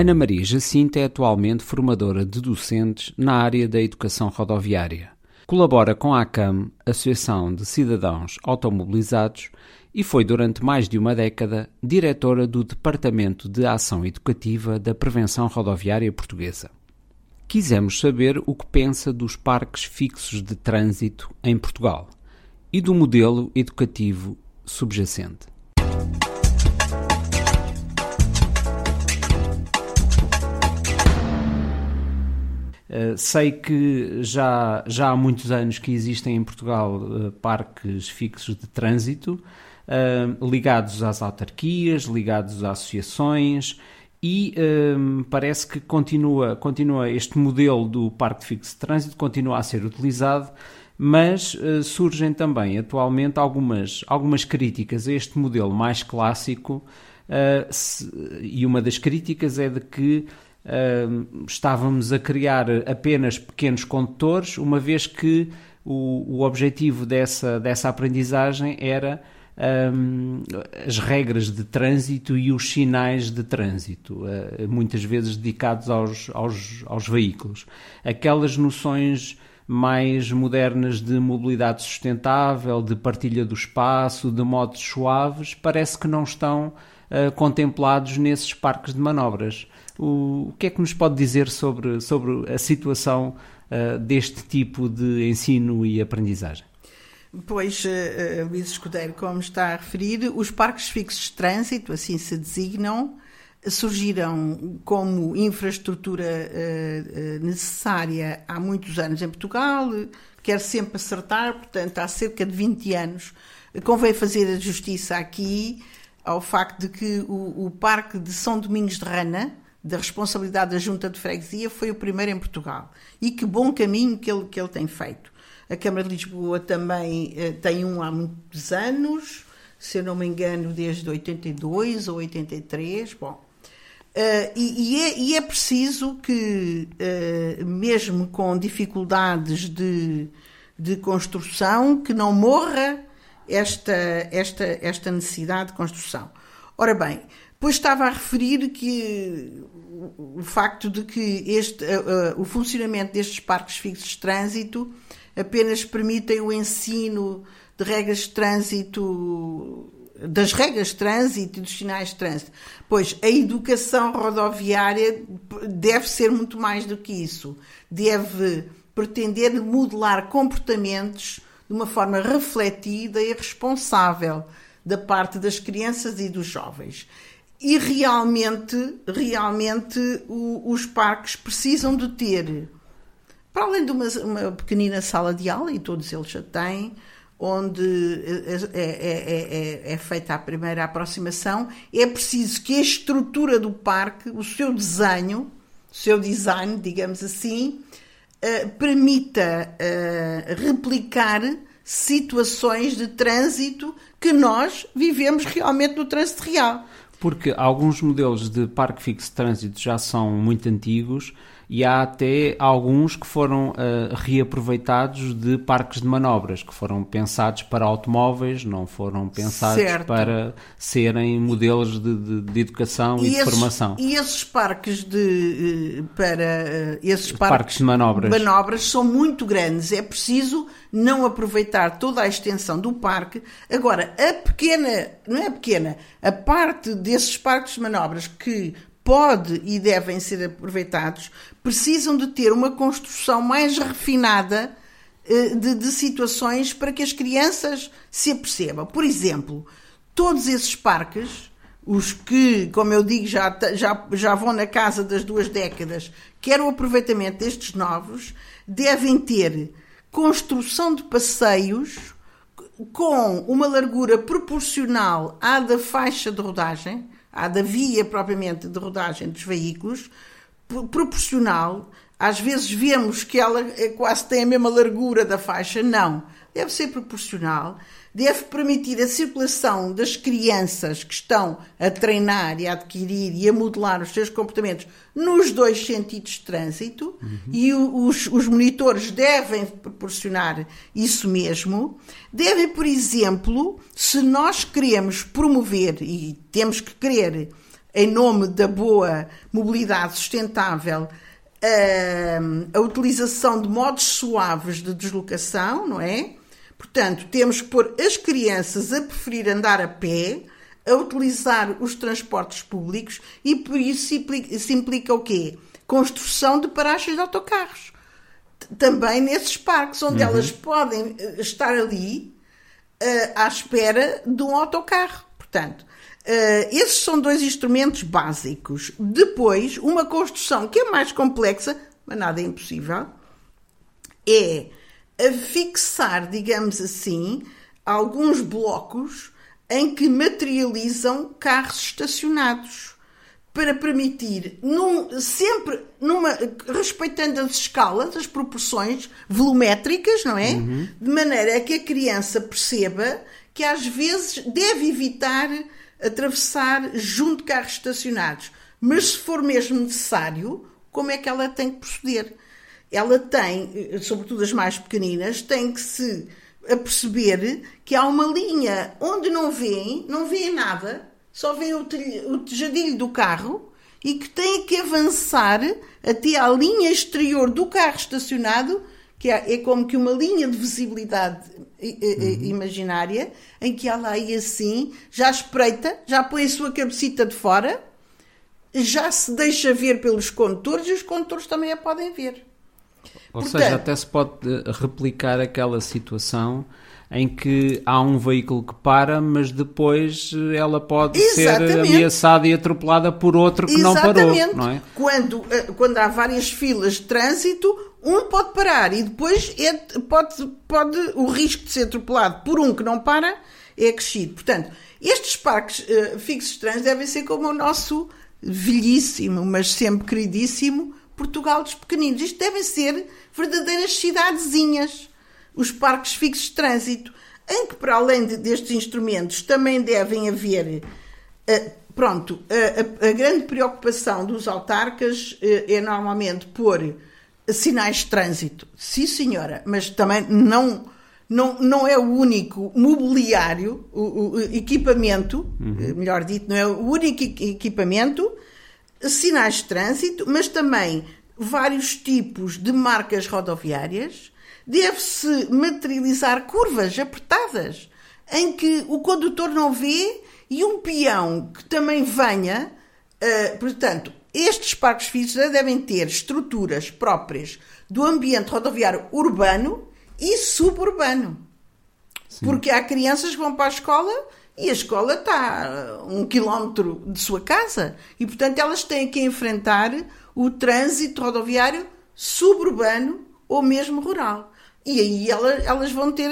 Ana Maria Jacinta é atualmente formadora de docentes na área da educação rodoviária. Colabora com a ACAM, Associação de Cidadãos Automobilizados, e foi durante mais de uma década diretora do Departamento de Ação Educativa da Prevenção Rodoviária Portuguesa. Quisemos saber o que pensa dos parques fixos de trânsito em Portugal e do modelo educativo subjacente. Sei que já, já há muitos anos que existem em Portugal uh, parques fixos de trânsito uh, ligados às autarquias, ligados a associações e parece que continua, continua este modelo do parque fixo de trânsito continua a ser utilizado mas surgem também atualmente algumas, algumas críticas a este modelo mais clássico se, e uma das críticas é de que uh, estávamos a criar apenas pequenos condutores, uma vez que o, o objetivo dessa, dessa aprendizagem era um, as regras de trânsito e os sinais de trânsito, uh, muitas vezes dedicados aos, aos, aos veículos. Aquelas noções mais modernas de mobilidade sustentável, de partilha do espaço, de modos suaves, parece que não estão uh, contemplados nesses parques de manobras. O, o que é que nos pode dizer sobre, sobre a situação uh, deste tipo de ensino e aprendizagem? Pois, uh, Luís Escudeiro, como está a referir, os parques fixos de trânsito, assim se designam, surgiram como infraestrutura uh, necessária há muitos anos em Portugal, quer sempre acertar, portanto, há cerca de 20 anos. Convém fazer a justiça aqui ao facto de que o, o Parque de São Domingos de Rana, da responsabilidade da Junta de Freguesia foi o primeiro em Portugal. E que bom caminho que ele, que ele tem feito. A Câmara de Lisboa também eh, tem um há muitos anos, se eu não me engano, desde 82 ou 83. Bom, Uh, e, e, é, e, é, preciso que, uh, mesmo com dificuldades de, de, construção, que não morra esta, esta, esta necessidade de construção. Ora bem, Pois estava a referir que o facto de que este, uh, uh, o funcionamento destes parques fixos de trânsito apenas permitem o ensino de regras de trânsito, das regras de trânsito e dos sinais de trânsito. Pois a educação rodoviária deve ser muito mais do que isso. Deve pretender modelar comportamentos de uma forma refletida e responsável da parte das crianças e dos jovens. E realmente, realmente o, os parques precisam de ter, para além de uma, uma, pequenina sala de aula, e todos eles já têm, onde é, é, é, é, feita a primeira aproximação, é preciso que a estrutura do parque, o seu desenho, o seu design, digamos assim, uh, permita uh, replicar situações de trânsito que nós vivemos realmente no trânsito real. Porque alguns modelos de parque fixo de trânsito já são muito antigos e há até alguns que foram uh, reaproveitados de parques de manobras, que foram pensados para automóveis, não foram pensados certo. para serem modelos de, de, de educação e, e esses, de formação. E esses parques de eh, para eh, esses parques, parques de manobras. manobras são muito grandes. É preciso não aproveitar toda a extensão do parque. Agora, a pequena, não é pequena, a parte desses parques de manobras que pode e devem ser aproveitados, precisam de ter uma construção mais refinada eh, de, de, situações para que as crianças se apercebam. Por exemplo, todos esses parques, os que, como eu digo, já, já, já vão na casa das duas décadas, quer o aproveitamento destes novos, devem ter construção de passeios com uma largura proporcional à da faixa de rodagem, à da via propriamente de rodagem dos veículos, proporcional. Às vezes vemos que ela é quase tem a mesma largura da faixa. Não. Deve ser proporcional deve permitir a circulação das crianças que estão a treinar e a adquirir e a modelar os seus comportamentos nos dois sentidos de trânsito uhum. e os, os monitores devem proporcionar isso mesmo. Devem, por exemplo, se nós queremos promover, e temos que querer, em nome da boa mobilidade sustentável, a, a utilização de modos suaves de deslocação, não é? Portanto, temos que pôr as crianças a preferir andar a pé, a utilizar os transportes públicos e por isso se implica o quê? Construção de paragens de autocarros. Também nesses parques, onde uhum. elas podem eh, estar ali uh, à espera de um autocarro. Portanto, Uh, esses são dois instrumentos básicos. Depois, uma construção que é mais complexa, mas nada é impossível, é fixar, digamos assim, alguns blocos em que materializam carros estacionados para permitir, num, sempre numa, respeitando as escalas, as proporções volumétricas, não é? Uhum. De maneira a que a criança perceba que às vezes deve evitar atravessar junto de carros estacionados. Mas se for mesmo necessário, como é que ela tem que proceder? Ela tem, sobretudo as mais pequeninas, tem que se aperceber que há uma linha onde não vêem, não vêem nada, só vêem o, o tejadilho do carro e que têm que avançar até à linha exterior do carro estacionado, que é, é como que uma linha de visibilidade uhum. imaginária, em que ela aí assim já espreita, já põe a sua cabecita de fora, já se deixa ver pelos condutores e os condutores também a podem ver. Ou Portanto, seja, até se pode eh, replicar aquela situação em que há um veículo que para, mas depois eh, ela pode ser ameaçada e atropelada por outro que exatamente. não parou. Não é? quando, eh, quando há várias filas de trânsito, um pode parar e depois é, pode, pode o risco de ser atropelado por um que não para é acrescido. Portanto, estes parques uh, fixos trans devem ser como o nosso velhíssimo, mas sempre queridíssimo Portugal dos pequeninos. Isto devem ser verdadeiras cidadezinhas, os parques fixos de trânsito, em que, para além de, destes instrumentos, também devem haver. Uh, pronto, a, a, a, grande preocupação dos autarcas uh, é normalmente pôr sinais de trânsito. Sim, senhora, mas também não, não, não é o único mobiliário, o, o equipamento, uhum. melhor dito, não é o único equipamento, sinais de trânsito, mas também vários tipos de marcas rodoviárias. Deve-se materializar curvas apertadas em que o condutor não vê e um peão que também venha, uh, portanto, estes parques físicos devem ter estruturas próprias do ambiente rodoviário urbano e suburbano. Sim. Porque há crianças que vão para a escola e a escola está a um quilómetro de sua casa e, portanto, elas têm que enfrentar o trânsito rodoviário suburbano ou mesmo rural. E aí elas, elas vão ter.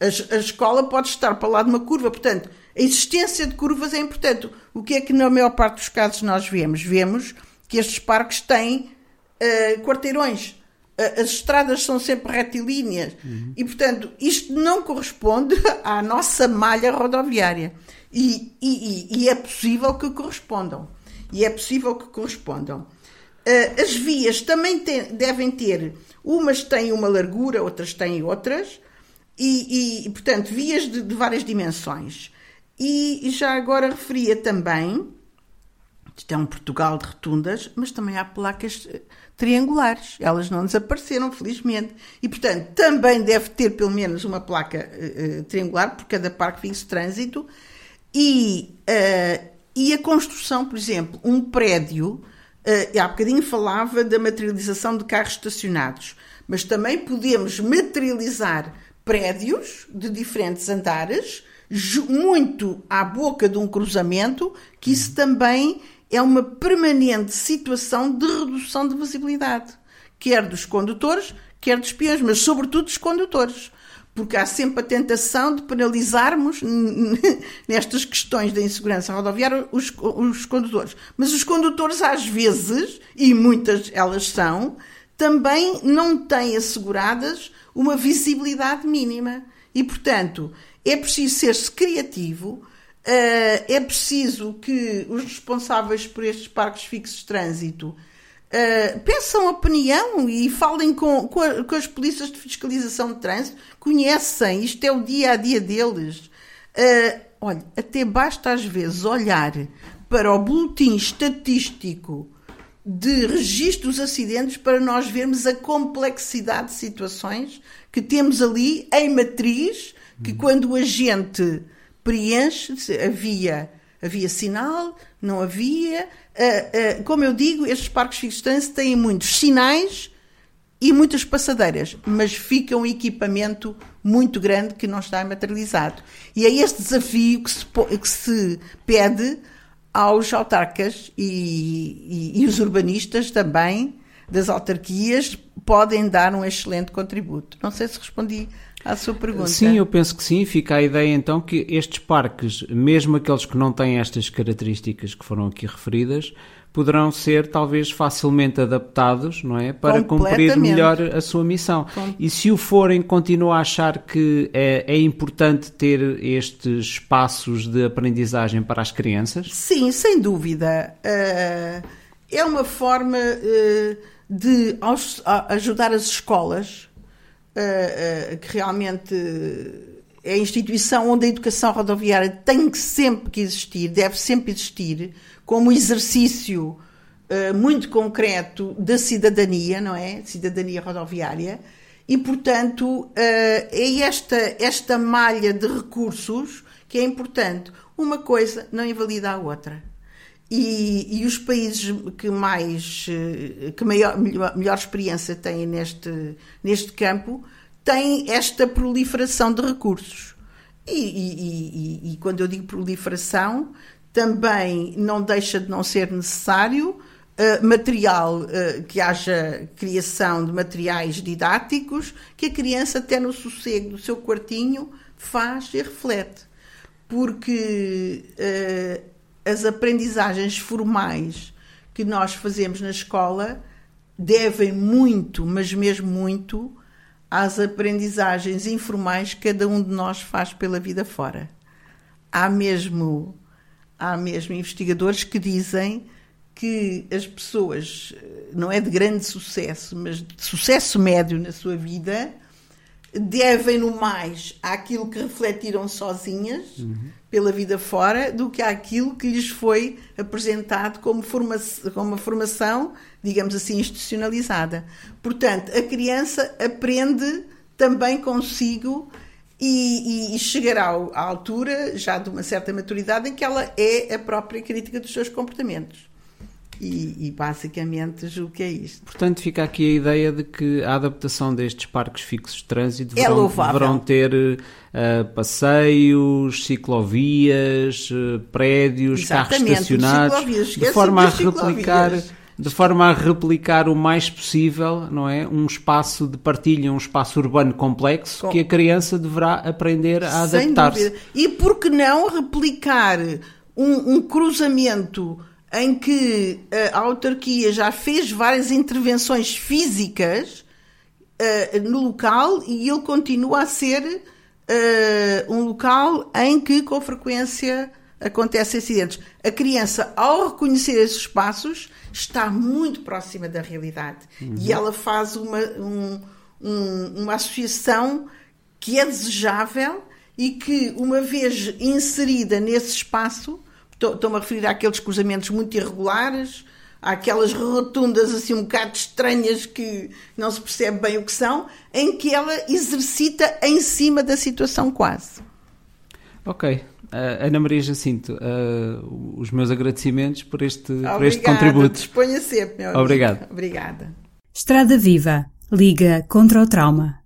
A, a escola pode estar para lá de uma curva, portanto, a existência de curvas é importante. O que é que na maior parte dos casos nós vemos? Vemos que estes parques têm uh, quarteirões. Uh, as estradas são sempre retilíneas. Uhum. E, portanto, isto não corresponde à nossa malha rodoviária. E, e, e é possível que correspondam. E é possível que correspondam. Uh, as vias também devem ter, umas têm uma largura, outras têm outras, e, e portanto, vias de, de várias dimensões. E já agora referia também, isto é um Portugal de rotundas, mas também há placas eh, triangulares. Elas não desapareceram, felizmente. E, portanto, também deve ter pelo menos uma placa uh, triangular por cada parque fixo de trânsito. E, uh, e a construção, por exemplo, um prédio, uh, há bocadinho falava da materialização de carros estacionados, mas também podemos materializar prédios de diferentes andares muito à boca de um cruzamento, que isso também é uma permanente situação de redução de visibilidade, quer dos condutores, quer dos peões, mas sobretudo dos condutores. Porque há sempre a tentação de penalizarmos nestas questões da insegurança rodoviária os, os condutores. Mas os condutores, às vezes, e muitas elas são, também não têm asseguradas uma visibilidade mínima. E, portanto, é preciso ser-se criativo, é preciso que os responsáveis por estes parques fixos de trânsito uh, pensam a opinião e falem com, com, a, com, as polícias de fiscalização de trânsito, conhecem, isto é o dia a dia deles. Uh, olha, até basta às vezes olhar para o boletim estatístico de registro dos acidentes para nós vermos a complexidade de situações que temos ali em matriz, que quando o agente preenche, havia, havia sinal, não havia. Uh, uh, como eu digo, estes parques de trânsito têm muitos sinais e muitas passadeiras, mas fica um equipamento muito grande que não está materializado. E é este desafio que se, que se pede aos autarcas e, e, e, os urbanistas também das autarquias podem dar um excelente contributo. Não sei se respondi à sua pergunta. Sim, eu penso que sim. Fica a ideia então que estes parques, mesmo aqueles que não têm estas características que foram aqui referidas, poderão ser talvez facilmente adaptados, não é, para cumprir melhor a sua missão. Com... E se o forem, continua a achar que é, é, importante ter estes espaços de aprendizagem para as crianças? Sim, sem dúvida. Uh, é uma forma uh, de ajudar as escolas, uh, que realmente é a instituição onde a educação rodoviária tem que sempre que existir, deve sempre existir, como exercício uh, muito concreto da cidadania, não é? Cidadania rodoviária. E, portanto, é esta, esta malha de recursos que é importante. Uma coisa não invalida a outra. E, e os países que mais eh, que maior, melhor, melhor experiência têm neste, neste campo têm esta proliferação de recursos. E, e, e, quando eu digo proliferação, também não deixa de não ser necessário uh, material, uh, que haja criação de materiais didáticos, que a criança, até no sossego do seu quartinho, faz e reflete. Porque uh, as aprendizagens formais que nós fazemos na escola devem muito, mas mesmo muito, às aprendizagens informais que cada um de nós faz pela vida fora. Há mesmo há mesmo investigadores que dizem que as pessoas, não é de grande sucesso, mas de sucesso médio na sua vida, devem no mais àquilo que refletiram sozinhas uhum. pela vida fora do que àquilo que lhes foi apresentado como, forma como uma formação, digamos assim, institucionalizada. Portanto, a criança aprende também consigo e, e, e chegará à altura, já de uma certa maturidade, em que ela é a própria crítica dos seus comportamentos. E, e, basicamente julgo que é isto. Portanto, fica aqui a ideia de que a adaptação destes parques fixos de trânsito é deverão, deverão ter uh, passeios, ciclovias, uh, prédios, Exatamente, carros estacionados, de forma a replicar de forma a replicar o mais possível, não é, um espaço de partilha, um espaço urbano complexo Com... que a criança deverá aprender a adaptar-se. E por que não replicar um, um cruzamento em que a autarquia já fez várias intervenções físicas uh, no local e ele continua a ser uh, um local em que com frequência acontecem acidentes. A criança, ao reconhecer esses espaços, está muito próxima da realidade. Uhum. E ela faz uma, um, um, uma associação que é desejável e que, uma vez inserida nesse espaço, estou-me a referir àqueles cruzamentos muito irregulares, àquelas rotundas assim um bocado estranhas que não se percebe bem o que são, em que ela exercita em cima da situação quase. Ok, Uh, Ana Maria Jacinto, uh, os meus agradecimentos por este, Obrigada, por este contributo. Disponha sempre, meu amigo. Obrigado. Obrigada. Estrada Viva, Liga contra o Trauma.